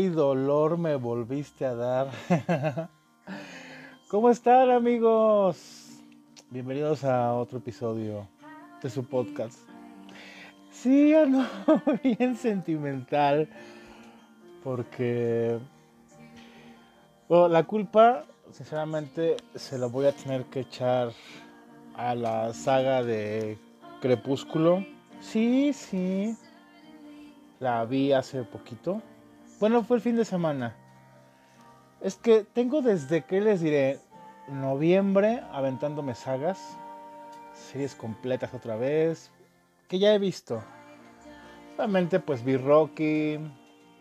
Ay, dolor me volviste a dar. ¿Cómo están amigos? Bienvenidos a otro episodio de su podcast. Sí, no, bien sentimental. Porque la culpa, sinceramente, se la voy a tener que echar a la saga de Crepúsculo. Sí, sí. La vi hace poquito. Bueno, fue el fin de semana. Es que tengo desde que les diré noviembre aventándome sagas, series completas otra vez, que ya he visto. Realmente pues vi Rocky,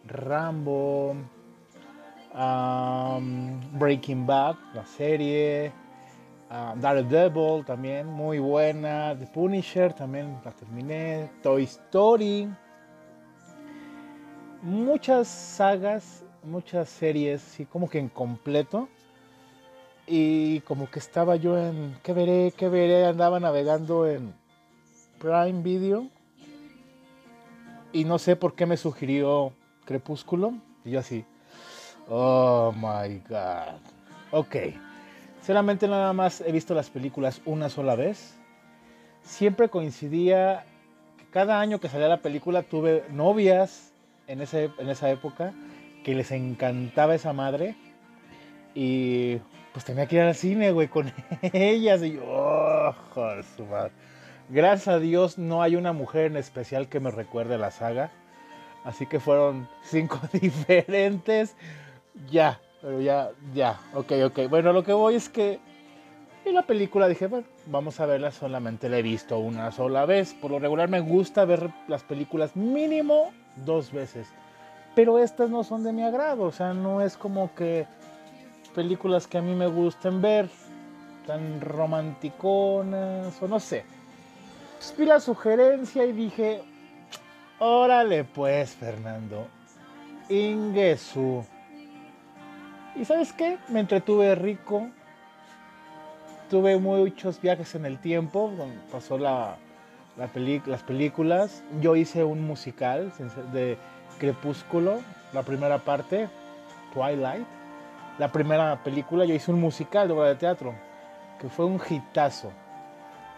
Rambo, Breaking Bad, la serie, um, Daredevil también, muy buena, The Punisher también la terminé, Toy Story muchas sagas, muchas series, sí, como que en completo. Y como que estaba yo en, ¿qué veré? ¿Qué veré? Andaba navegando en Prime Video. Y no sé por qué me sugirió Crepúsculo. Y yo así, oh my god. Ok. Sinceramente nada más he visto las películas una sola vez. Siempre coincidía, cada año que salía la película tuve novias en, ese, en esa época que les encantaba esa madre. Y pues tenía que ir al cine, güey, con ellas. Y yo, oh, su madre. Gracias a Dios no hay una mujer en especial que me recuerde la saga. Así que fueron cinco diferentes. Ya, pero ya, ya, ok, ok. Bueno, lo que voy es que en la película dije, bueno, vamos a verla, solamente la he visto una sola vez. Por lo regular me gusta ver las películas mínimo dos veces. Pero estas no son de mi agrado, o sea, no es como que películas que a mí me gusten ver, tan romanticonas o no sé. Vi la sugerencia y dije, órale pues, Fernando, Ingesu. ¿Y sabes qué? Me entretuve rico. Tuve muchos viajes en el tiempo. Pasó la, las películas. Yo hice un musical de Crepúsculo, la primera parte, Twilight. La primera película, yo hice un musical de obra de teatro, que fue un hitazo.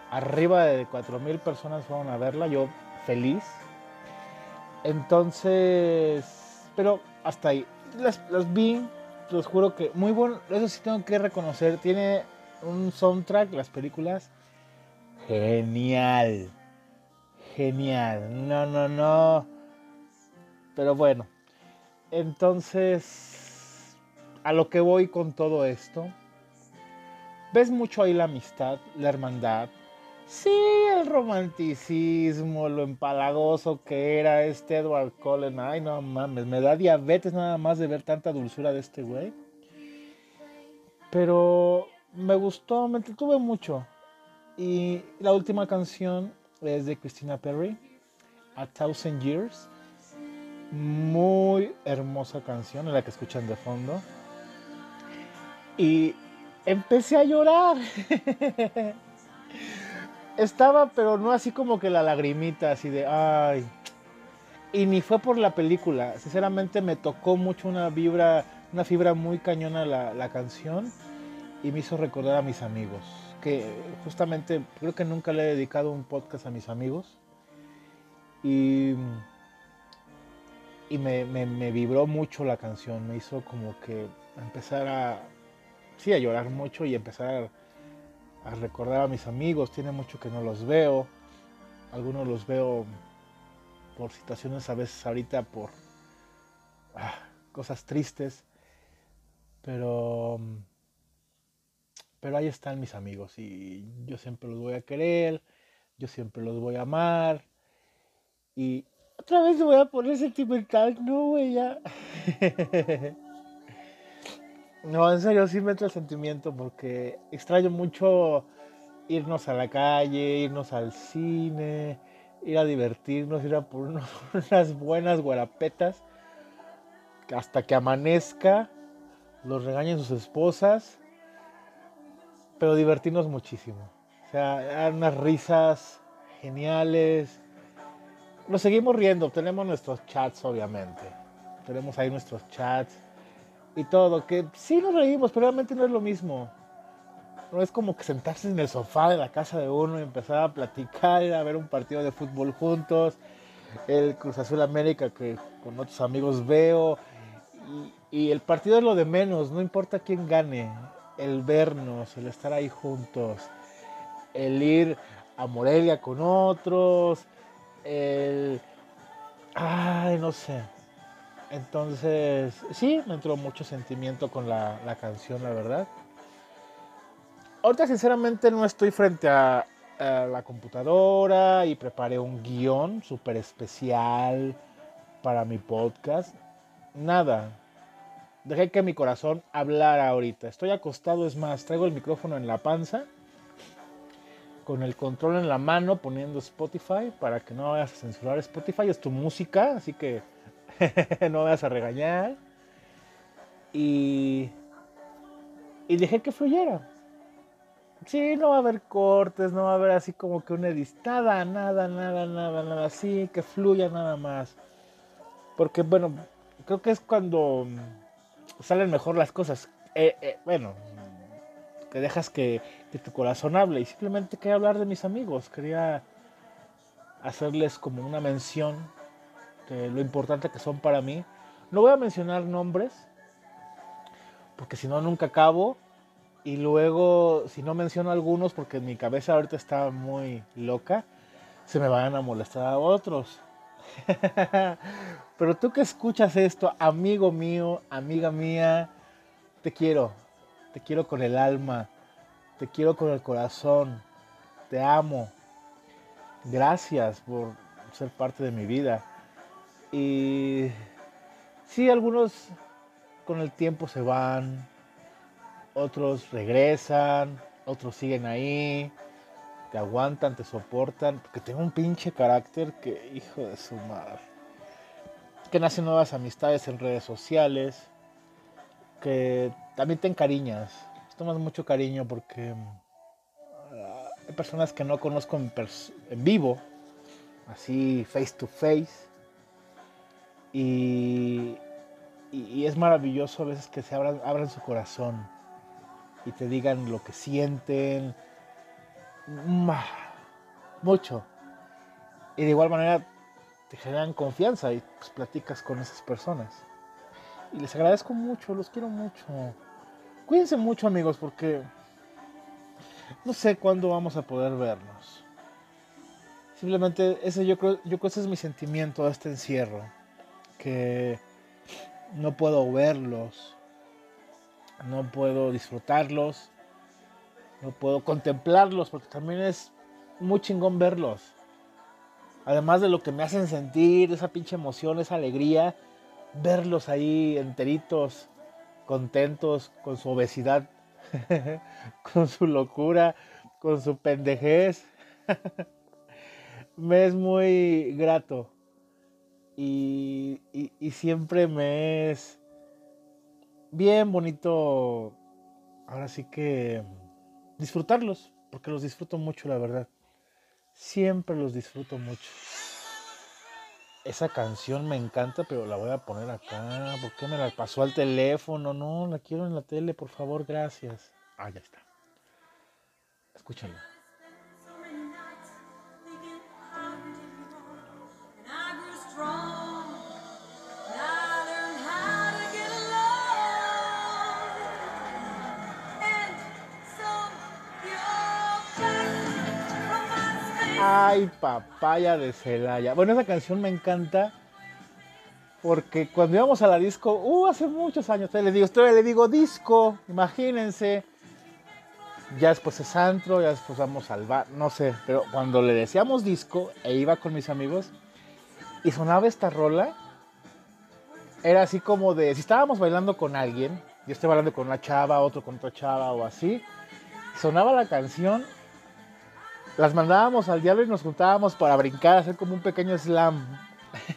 Arriba de 4.000 personas fueron a verla, yo feliz. Entonces, pero hasta ahí. Las, las vi, los juro que muy bueno. Eso sí tengo que reconocer. Tiene un soundtrack, las películas, genial genial. No, no, no. Pero bueno, entonces, a lo que voy con todo esto, ves mucho ahí la amistad, la hermandad. Sí, el romanticismo, lo empalagoso que era este Edward Cullen. Ay, no mames, me da diabetes nada más de ver tanta dulzura de este güey. Pero me gustó, me entretuve mucho. Y la última canción es de Christina Perry, A Thousand Years. Muy hermosa canción, la que escuchan de fondo. Y empecé a llorar. Estaba, pero no así como que la lagrimita, así de, ay. Y ni fue por la película. Sinceramente me tocó mucho una vibra, una fibra muy cañona la, la canción y me hizo recordar a mis amigos que justamente creo que nunca le he dedicado un podcast a mis amigos. Y, y me, me, vibró mucho la canción, me hizo como que empezar a, sí, a llorar mucho y empezar a, recordar a mis amigos, tiene mucho que no los veo, algunos los veo por situaciones a veces ahorita por ah, cosas tristes, pero pero ahí están mis amigos y yo siempre los voy a querer, yo siempre los voy a amar. Y otra vez me voy a poner sentimental, no, güey, ya. no, en serio, sí me entra el sentimiento porque extraño mucho irnos a la calle, irnos al cine, ir a divertirnos, ir a por unas buenas guarapetas hasta que amanezca, los regañen sus esposas pero divertirnos muchísimo. O sea, eran unas risas geniales. Nos seguimos riendo, tenemos nuestros chats obviamente. tenemos ahí nuestros chats y todo, que sí nos reímos, pero realmente no es lo mismo. No es como que sentarse en el sofá de la casa de uno y empezar a platicar, a ver un partido de fútbol juntos, el Cruz Azul América que con otros amigos veo. Y, y el partido es lo de menos, no importa quién gane, el vernos, el estar ahí juntos, el ir a Morelia con otros, el... Ay, no sé. Entonces, sí, me entró mucho sentimiento con la, la canción, la verdad. Ahorita sinceramente no estoy frente a, la computadora y preparé un guion súper especial para mi podcast. Nada. Dejé que mi corazón hablara ahorita. Estoy acostado, es más, traigo el micrófono en la panza, con el control en la mano, poniendo Spotify para que no vayas a censurar Spotify. Es tu música, así que no vayas a regañar. Y, y dejé que fluyera. Sí, no va a haber cortes, no va a haber así como que una editada, nada, nada, nada, nada, así, que fluya nada más. Porque, bueno, creo que es cuando salen mejor las cosas. Eh, eh, bueno, que dejas que, que, tu corazón hable. Y simplemente quería hablar de mis amigos, quería hacerles como una mención de lo importante que son para mí. No voy a mencionar nombres, porque si no, nunca acabo y luego, si no menciono algunos, porque mi cabeza ahorita está muy loca, se me van a molestar a otros. Pero tú que escuchas esto, amigo mío, amiga mía, te quiero. Te quiero con el alma. Te quiero con el corazón. Te amo. Gracias por ser parte de mi vida. Y sí, algunos con el tiempo se van, otros regresan, otros siguen ahí, te aguantan, te soportan, porque tengo un pinche carácter que, hijo de su madre, que nacen nuevas amistades en redes sociales, que también te encariñas, tomas mucho cariño porque ah, hay personas que no conozco en, vivo, así face to face, y, y, es maravilloso a veces que se abran, abran su corazón y te digan lo que sienten. Mucho. Y de igual manera te generan confianza y platicas con esas personas. Y les agradezco mucho, los quiero mucho. Cuídense mucho amigos porque no sé cuándo vamos a poder vernos. Simplemente ese yo creo, yo creo ese es mi sentimiento de este encierro. Que no puedo verlos, no puedo disfrutarlos, no puedo contemplarlos, porque también es muy chingón verlos. Además de lo que me hacen sentir, esa pinche emoción, esa alegría, verlos ahí enteritos, contentos, con su obesidad, con su locura, con su pendejez. me es muy grato. y, y siempre me es bien bonito, ahora sí que disfrutarlos, porque los disfruto mucho, la verdad. Siempre los disfruto mucho. Esa canción me encanta, pero la voy a poner acá. ¿Por qué me la pasó al teléfono? No, la quiero en la tele, por favor, gracias. Ah, ya está. Escúchala. Papaya de Celaya. Bueno, esa canción me encanta porque cuando íbamos a la disco, uh, hace muchos años, le digo, le digo disco, imagínense. Ya después es antro, ya después vamos al bar, no sé, pero cuando le decíamos disco e iba con mis amigos y sonaba esta rola, era así como de, si estábamos bailando con alguien, yo estoy bailando con una chava, otro con otra chava o así, sonaba la canción las mandábamos al diablo y nos juntábamos para brincar, hacer como un pequeño slam.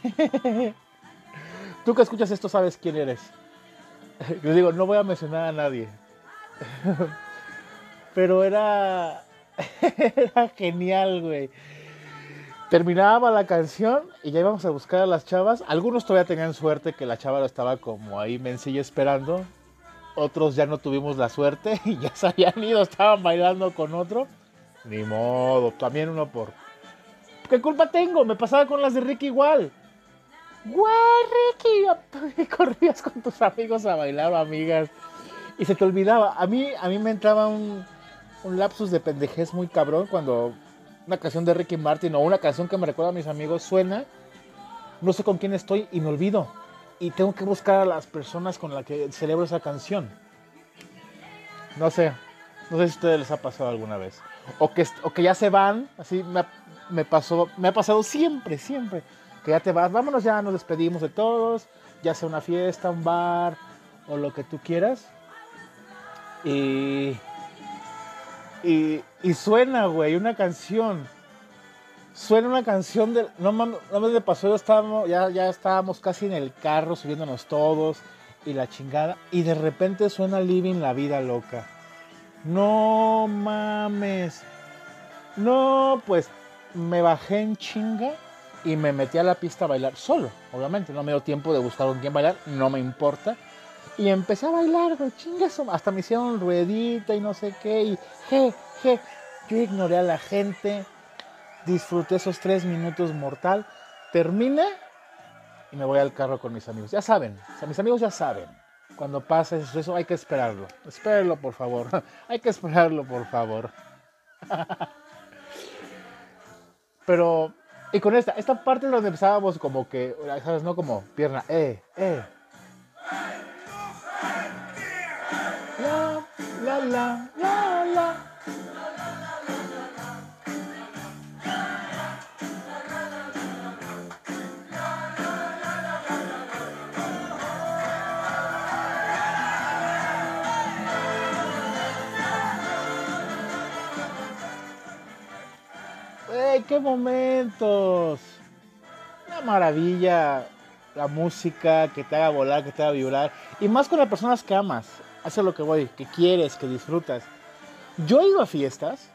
Tú que escuchas esto sabes quién eres. Yo digo, no voy a mencionar a nadie. Pero era, era genial, güey. Terminaba la canción y ya íbamos a buscar a las chavas. Algunos todavía tenían suerte que la chava estaba como ahí mencilla esperando. Otros ya no tuvimos la suerte y ya se habían ido, estaban bailando con otro. Ni modo, también uno por... ¿Qué culpa tengo? Me pasaba con las de Ricky igual. Güey, Ricky, corrías con tus amigos a bailar o amigas y se te olvidaba. A mí, a mí me entraba un, un lapsus de pendejez muy cabrón cuando una canción de Ricky Martin o una canción que me recuerda a mis amigos suena, no sé con quién estoy y me olvido. Y tengo que buscar a las personas con las que celebro esa canción. No sé, no sé si a ustedes les ha pasado alguna vez. O que, o que ya se van, así me, me, pasó, me ha pasado siempre, siempre. Que ya te vas, vámonos ya, nos despedimos de todos, ya sea una fiesta, un bar o lo que tú quieras. Y y, suena, güey, una canción. Suena una canción de. No no me pasó, ya estábamos, ya, ya estábamos casi en el carro subiéndonos todos y la chingada. Y de repente suena Living la vida loca. No mames. No, pues me bajé en chinga y me metí a la pista a bailar solo. Obviamente, no me dio tiempo de buscar con quién bailar, no me importa. Y empecé a bailar, güey, chingas. Hasta me hicieron ruedita y no sé qué. Y je, je. Yo ignoré a la gente. Disfruté esos tres minutos mortal. Terminé y me voy al carro con mis amigos. Ya saben, o sea, mis amigos ya saben. Cuando pasa eso, eso hay que esperarlo. Espérenlo, por favor. hay que esperarlo, por favor. Pero, y con esta, esta parte donde empezábamos como que, ¿sabes? No como pierna, eh, eh, la, la, la, la. Qué momentos! Una maravilla la música que te haga volar, que te haga vibrar. Y más con las personas que amas hace lo que voy, que quieres, que disfrutas. Yo he ido a fiestas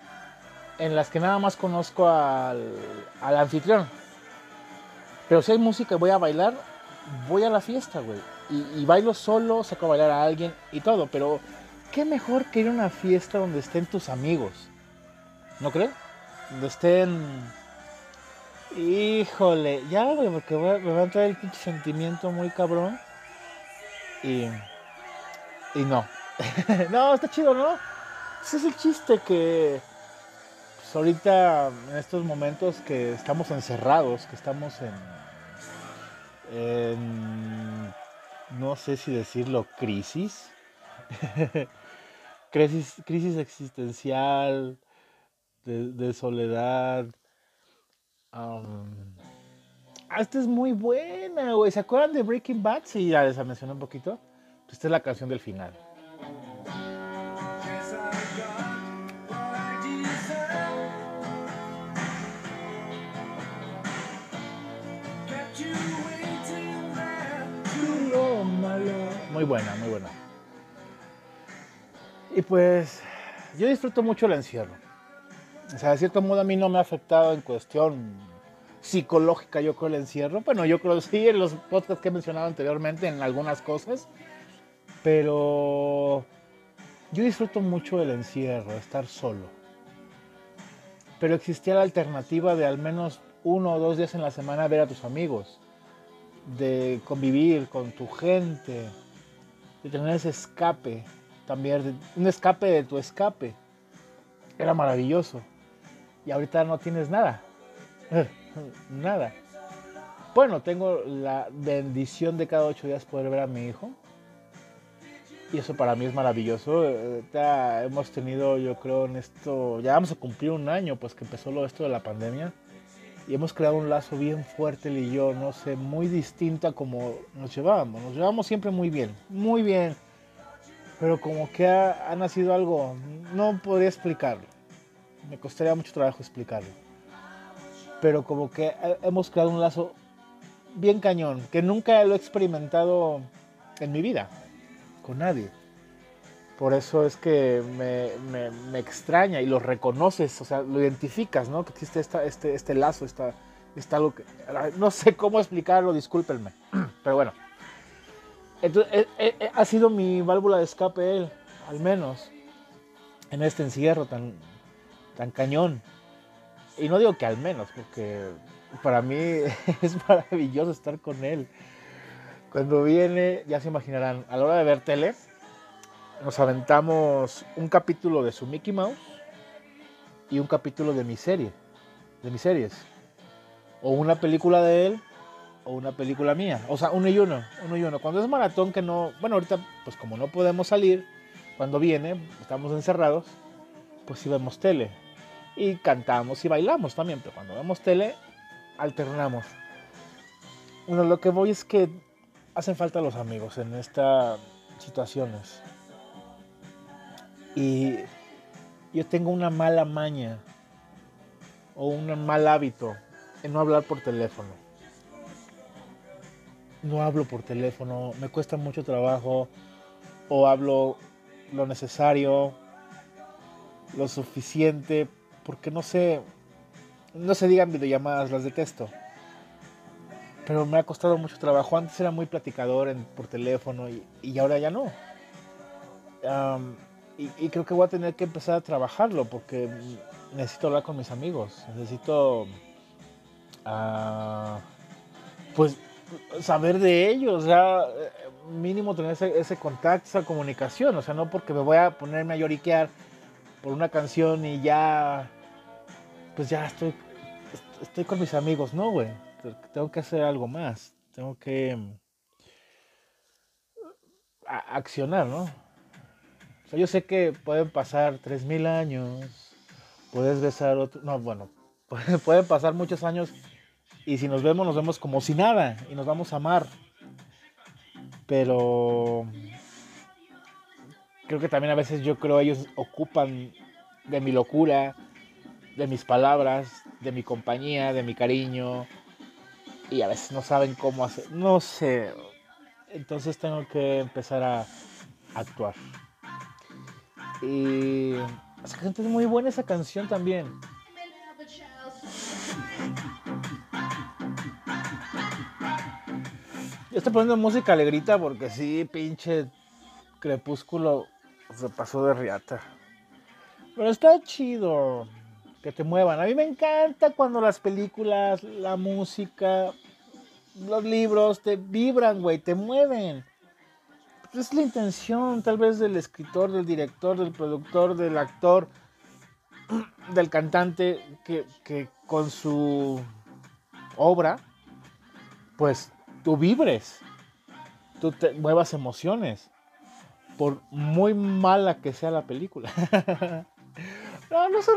en las que nada más conozco al, anfitrión. Pero si hay música y voy a bailar, voy a la fiesta, güey. Y, bailo solo, saco a bailar a alguien y todo. Pero qué mejor que ir a una fiesta donde estén tus amigos. ¿No crees? Donde estén... Híjole, ya, güey, porque me va a entrar el pinche sentimiento muy cabrón. Y y no. no, está chido, ¿no? Ese es el chiste que pues, ahorita, en estos momentos que estamos encerrados, que estamos en, no sé si decirlo, crisis. crisis, crisis existencial, de, soledad. Um, esta es muy buena, güey. ¿Se acuerdan de Breaking Bad? Sí, ya les mencioné un poquito. Esta es la canción del final. Muy buena, muy buena. Y pues yo disfruto mucho el encierro. O sea, de cierto modo a mí no me ha afectado en cuestión psicológica, yo creo, el encierro. Bueno, yo creo sí, en los podcasts que he mencionado anteriormente, en algunas cosas. Pero yo disfruto mucho el encierro, estar solo. Pero existía la alternativa de al menos uno o dos días en la semana ver a tus amigos, de convivir con tu gente, de tener ese escape, también un escape de tu escape. Era maravilloso. Y ahorita no tienes nada. nada. Bueno, tengo la bendición de cada ocho días poder ver a mi hijo y eso para mí es maravilloso. Hemos tenido, yo creo, en esto, ya vamos a cumplir un año, pues que empezó lo esto de la pandemia. Y hemos creado un lazo bien fuerte él y yo, no sé, muy distinto a como nos llevábamos. Nos llevamos siempre muy bien, muy bien. Pero como que ha nacido algo, no podría explicarlo. Me costaría mucho trabajo explicarlo. Pero como que hemos creado un lazo bien cañón, que nunca lo he experimentado en mi vida nadie. Por eso es que me, extraña y lo reconoces, o sea, lo identificas, ¿no? Que existe esta, este, este lazo, está algo que... No sé cómo explicarlo, discúlpenme. Pero bueno. Entonces, eh, eh, eh, ha sido mi válvula de escape él, al menos, en este encierro tan, tan cañón. Y no digo que al menos, porque para mí es maravilloso estar con él. Cuando viene, ya se imaginarán, a la hora de ver tele, nos aventamos un capítulo de su Mickey Mouse y un capítulo de mi serie, de mis series. O una película de él o una película mía. O sea, uno y uno, uno y uno. Cuando es maratón que no, bueno, ahorita pues como no podemos salir, cuando viene, estamos encerrados, pues sí vemos tele. Y cantamos y bailamos también, pero cuando vemos tele, alternamos. Bueno, lo que voy es que hacen falta los amigos en estas situaciones. Y yo tengo una mala maña o un mal hábito en no hablar por teléfono. No hablo por teléfono, me cuesta mucho trabajo o hablo lo necesario, lo suficiente, porque no sé, no se digan videollamadas, las detesto. Pero me ha costado mucho trabajo. Antes era muy platicador por teléfono y, ahora ya no. y, creo que voy a tener que empezar a trabajarlo porque necesito hablar con mis amigos. Necesito, uh, pues, saber de ellos. O sea, mínimo tener ese, contacto, esa comunicación. O sea, no porque me voy a ponerme a lloriquear por una canción y ya, pues ya estoy, estoy con mis amigos. No, güey tengo que hacer algo más, tengo que mm, accionar, ¿no? O sea, yo sé que pueden pasar 3.000 años, puedes besar otro, no, bueno, pueden pasar muchos años y si nos vemos nos vemos como si nada y nos vamos a amar. Pero creo que también a veces yo creo ellos ocupan de mi locura, de mis palabras, de mi compañía, de mi cariño, y a veces no saben cómo hacer, no sé. Entonces tengo que empezar a actuar. Y es muy buena esa canción también. Yo estoy poniendo música alegrita porque sí, pinche crepúsculo se pasó de riata. Pero está chido que te muevan. A mí me encanta cuando las películas, la música, los libros te vibran, güey, te mueven. Es la intención tal vez del escritor, del director, del productor, del actor, del cantante, que, que con su obra, pues tú vibres, tú te muevas emociones, por muy mala que sea la película. no, no son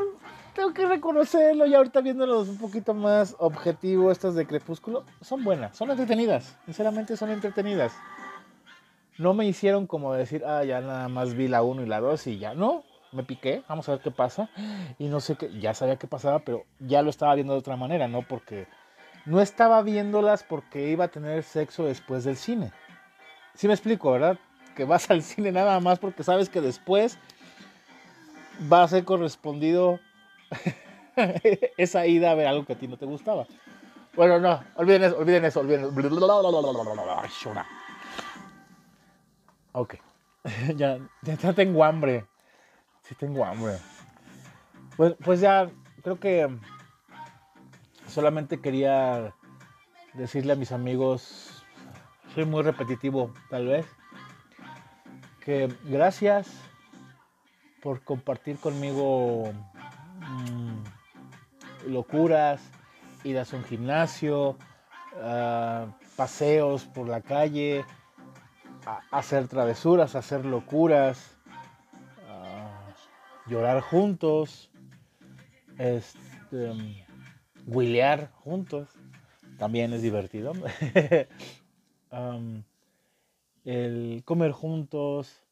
tengo que reconocerlo y ahorita viéndolos un poquito más objetivo, estas de Crepúsculo, son buenas, son entretenidas, sinceramente son entretenidas. No me hicieron como decir, ah, ya nada más vi la 1 y la 2 y ya, no, me piqué, vamos a ver qué pasa. Y no sé qué, ya sabía qué pasaba, pero ya lo estaba viendo de otra manera, ¿no? Porque no estaba viéndolas porque iba a tener sexo después del cine. Sí me explico, ¿verdad? Que vas al cine nada más porque sabes que después va a ser correspondido esa ida a ver algo que a ti no te gustaba. Bueno, no, olviden eso, olviden eso, olviden eso. Ok. ya, ya tengo hambre. Sí tengo hambre. Pues, pues ya, creo que solamente quería decirle a mis amigos, soy muy repetitivo tal vez, que gracias por compartir conmigo Mm, locuras, idas a un gimnasio, ah, paseos por la calle, hacer travesuras, hacer locuras, ah, llorar juntos, este, juntos, también es divertido. el comer juntos,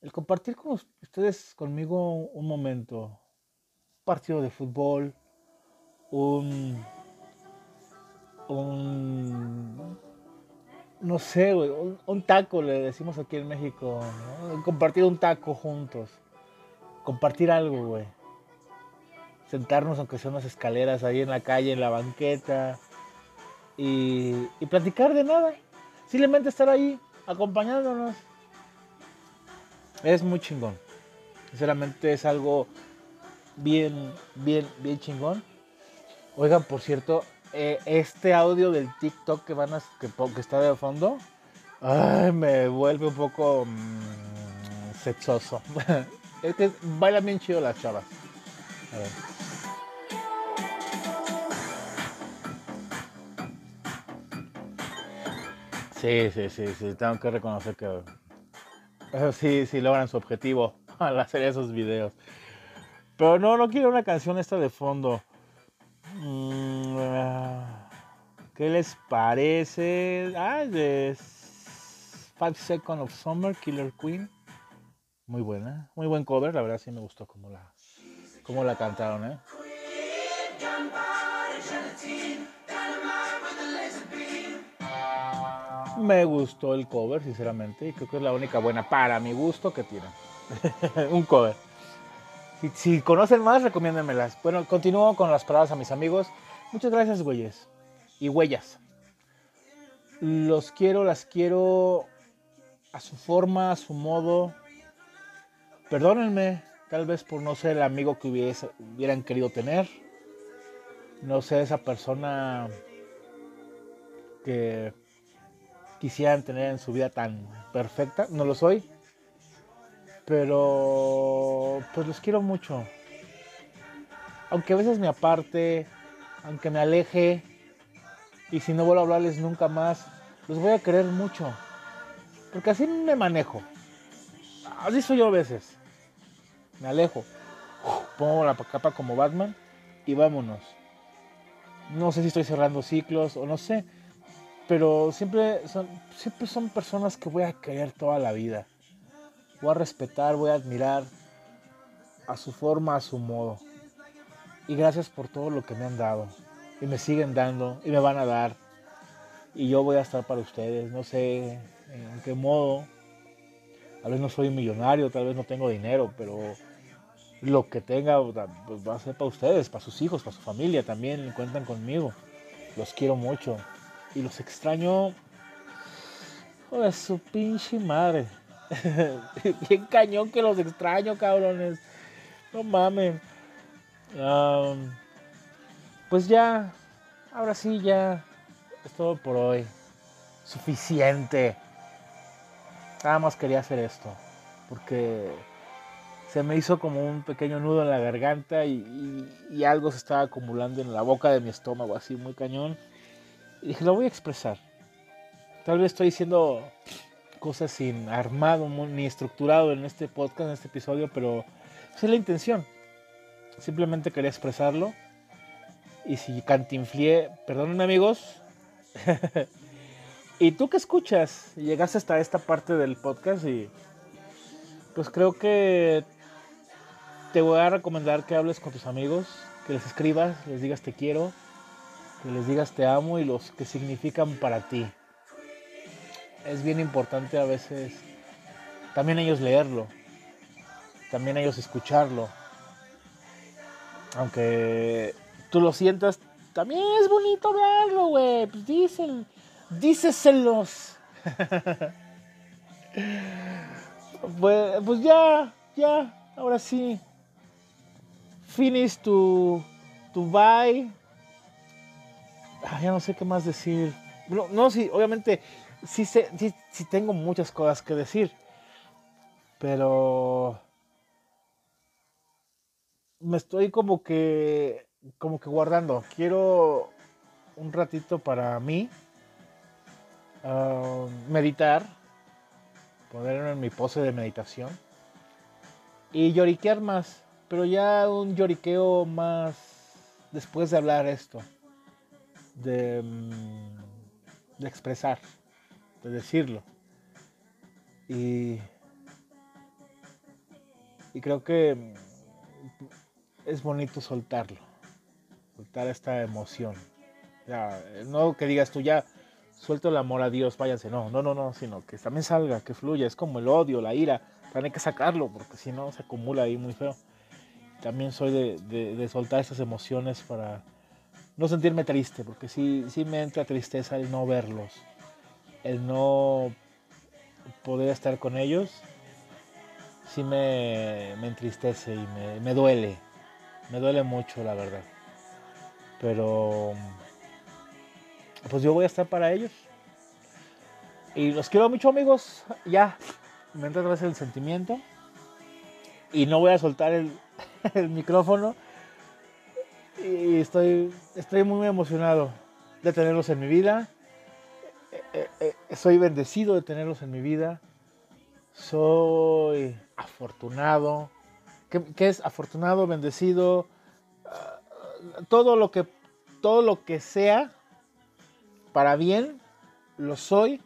el compartir con ustedes conmigo un momento, partido de fútbol, un, no sé, güey, un, taco le decimos aquí en México, compartir un taco juntos, compartir algo, güey. Sentarnos aunque sea unas escaleras ahí en la calle, en la banqueta, y, y platicar de nada. Simplemente estar ahí, acompañándonos. Es muy chingón. Sinceramente es algo bien, bien, bien chingón. Oigan, por cierto, eh, este audio del TikTok que van a, que, está de fondo, ay, me vuelve un poco mm, sexoso. es que bailan bien chido las chavas. Sí, sí, sí, sí, tengo que reconocer que sí, sí logran su objetivo al hacer esos videos. Pero no, no quiero una canción esta de fondo. Mm, ¿Qué les parece? Ah, de Five Seconds of Summer, Killer Queen. Muy buena, muy buen cover, la verdad sí me gustó cómo la, cómo la cantaron, ¿eh? Me gustó el cover, sinceramente, y creo que es la única buena para mi gusto que tiene. Un cover. Si, conocen más, recomiéndenmelas. Bueno, continúo con las palabras a mis amigos. Muchas gracias, güeyes. Y huellas. Los quiero, las quiero a su forma, a su modo. Perdónenme, tal vez por no ser el amigo que hubieran querido tener. No ser esa persona que quisieran tener en su vida tan perfecta. No lo soy. Pero pues los quiero mucho. Aunque a veces me aparte, aunque me aleje, y si no vuelvo a hablarles nunca más, los voy a querer mucho. Porque así me manejo. Así soy yo a veces. Me alejo. Pongo la capa como Batman y vámonos. No sé si estoy cerrando ciclos o no sé. Pero siempre son, siempre son personas que voy a querer toda la vida voy a respetar, voy a admirar a su forma, a su modo. Y gracias por todo lo que me han dado. Y me siguen dando y me van a dar. Y yo voy a estar para ustedes. No sé en qué modo. Tal vez no soy millonario, tal vez no tengo dinero, pero lo que tenga pues va a ser para ustedes, para sus hijos, para su familia también. Cuentan conmigo. Los quiero mucho. Y los extraño. Joder, su pinche madre. Bien cañón que los extraño, cabrones. No mames. pues ya, ahora sí, ya es todo por hoy. Suficiente. Nada más quería hacer esto. Porque se me hizo como un pequeño nudo en la garganta y, y, algo se estaba acumulando en la boca de mi estómago, así muy cañón. Dije, lo voy a expresar. Tal vez estoy diciendo cosas sin armado ni estructurado en este podcast, en este episodio, pero esa es la intención. Simplemente quería expresarlo. Y si cantinflié, perdónenme amigos. y tú que escuchas, llegaste hasta esta parte del podcast y pues creo que te voy a recomendar que hables con tus amigos, que les escribas, les digas te quiero, que les digas te amo y los que significan para ti es bien importante a veces también ellos leerlo, también ellos escucharlo. Aunque tú lo sientas, también es bonito verlo, güey. Pues dicen, díceselos. pues, pues ya, ya, ahora sí. Finish tu, tu. Ah, ya no sé qué más decir. No, no, sí, obviamente sí, sé, sí, tengo muchas cosas que decir, pero me estoy como que, como que guardando. Quiero un ratito para mí, ah, meditar, ponerme en mi pose de meditación y lloriquear más, pero ya un lloriqueo más después de hablar esto, de, mm, de expresar de decirlo. Y, y creo que es bonito soltarlo, soltar esta emoción. Ya, no que digas tú ya, suelto el amor a Dios, váyanse. No, no, no, no, sino que también salga, que fluya. Es como el odio, la ira. También hay que sacarlo, porque si no se acumula ahí muy feo. También soy de, soltar esas emociones para no sentirme triste, porque sí, sí me entra tristeza el no verlos, el no poder estar con ellos, sí me, entristece y me, me duele, me duele mucho, la verdad. Pero pues yo voy a estar para ellos. Y los quiero mucho amigos. Ya, me entra otra vez el sentimiento. Y no voy a soltar el, micrófono. Y estoy, estoy muy emocionado de tenerlos en mi vida. Eh, eh, eh, soy bendecido de tenerlos en mi vida. Soy afortunado. ¿Qué, es afortunado, bendecido? Ah, todo lo que todo lo que sea para bien, lo soy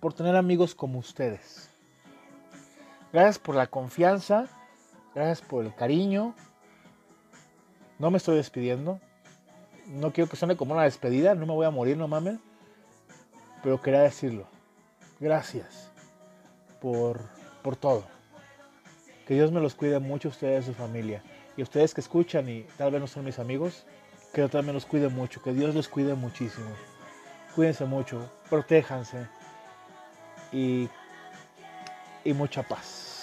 por tener amigos como ustedes. Gracias por la confianza, gracias por el cariño. No me estoy despidiendo. No quiero que suene como una despedida, no me voy a morir, no mames. Pero quería decirlo. Gracias por, por todo. Que Dios me los cuide mucho ustedes y su familia. Y ustedes que escuchan y tal vez no son mis amigos, que Dios también los cuide mucho. Que Dios los cuide muchísimo. Cuídense mucho, protéjanse y, y mucha paz.